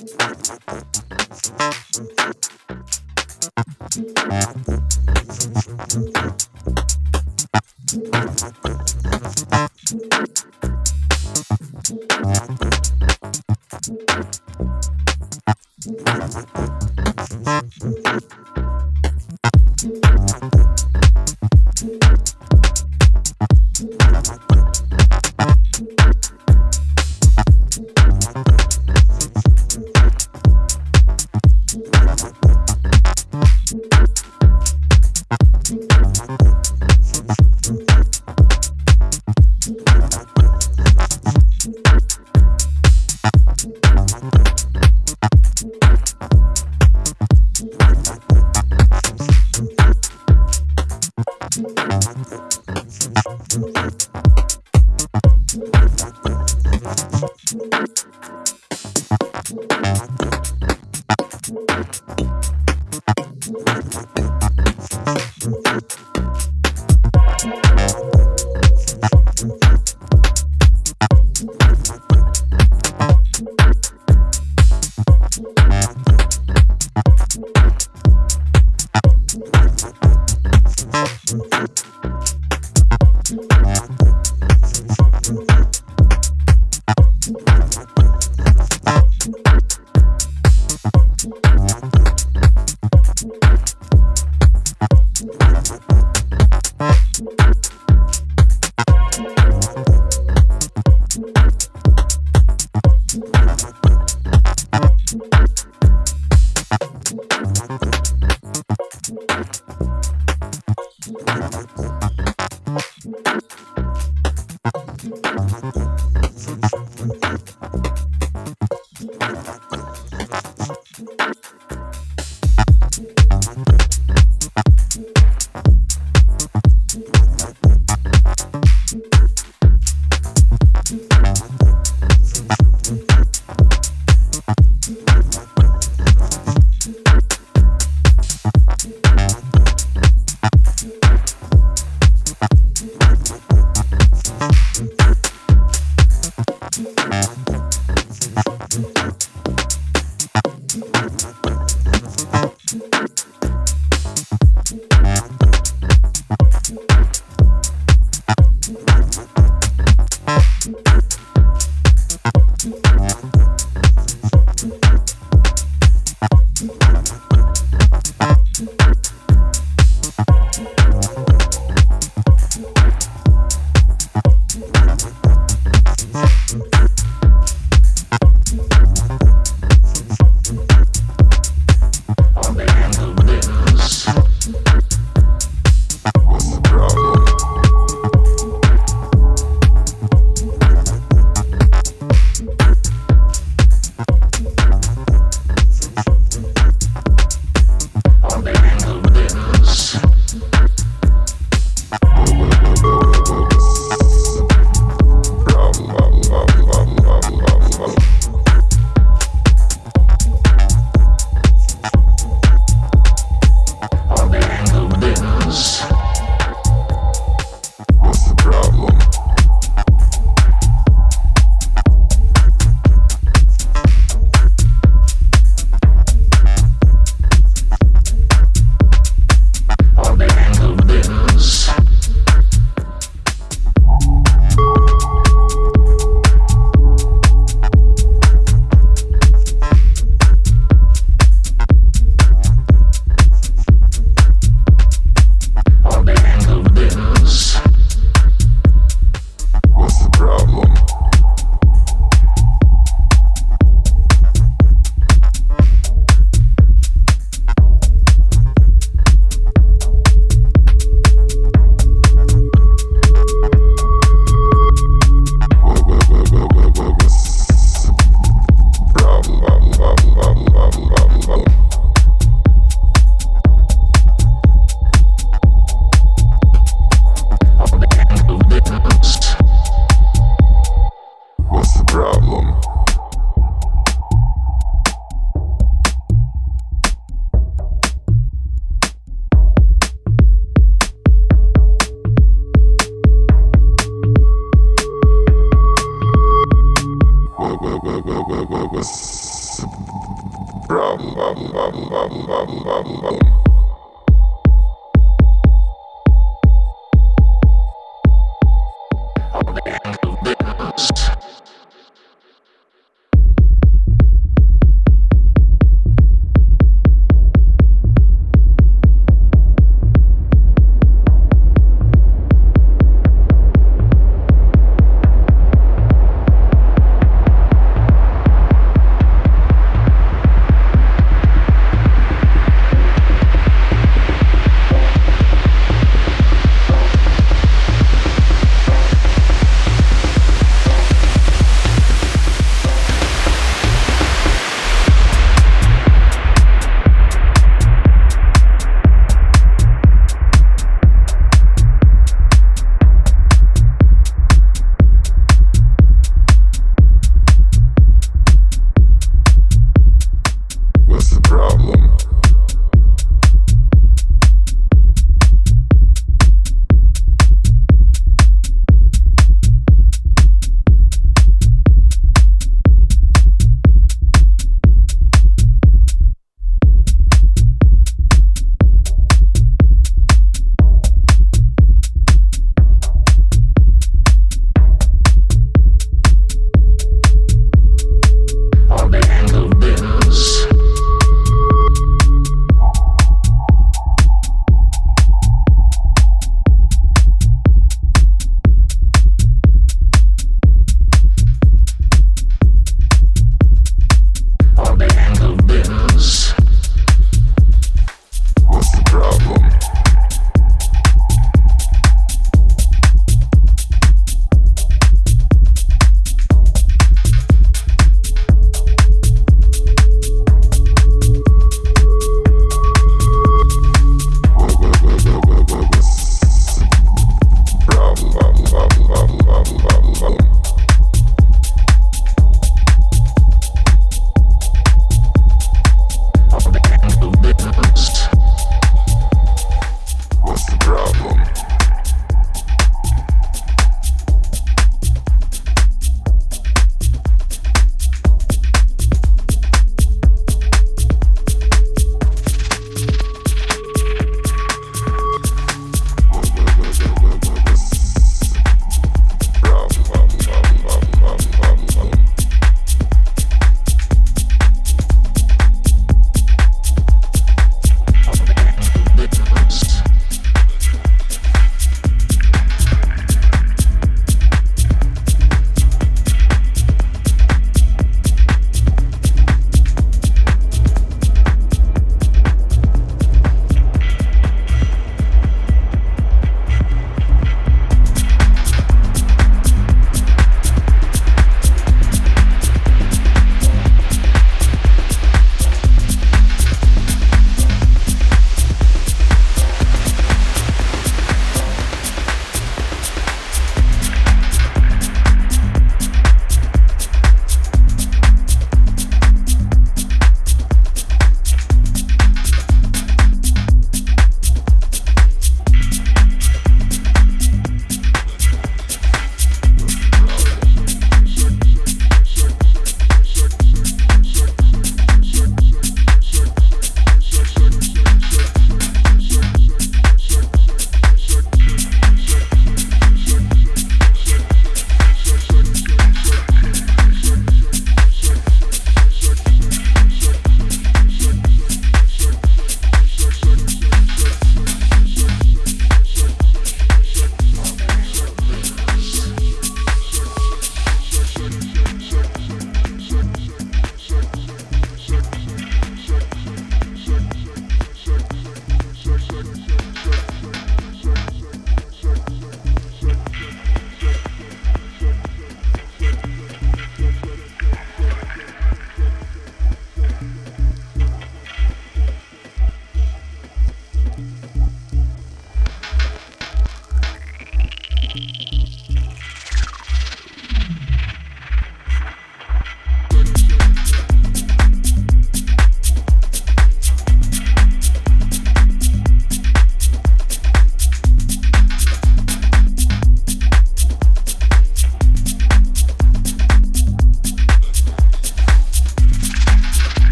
Thank Sessions.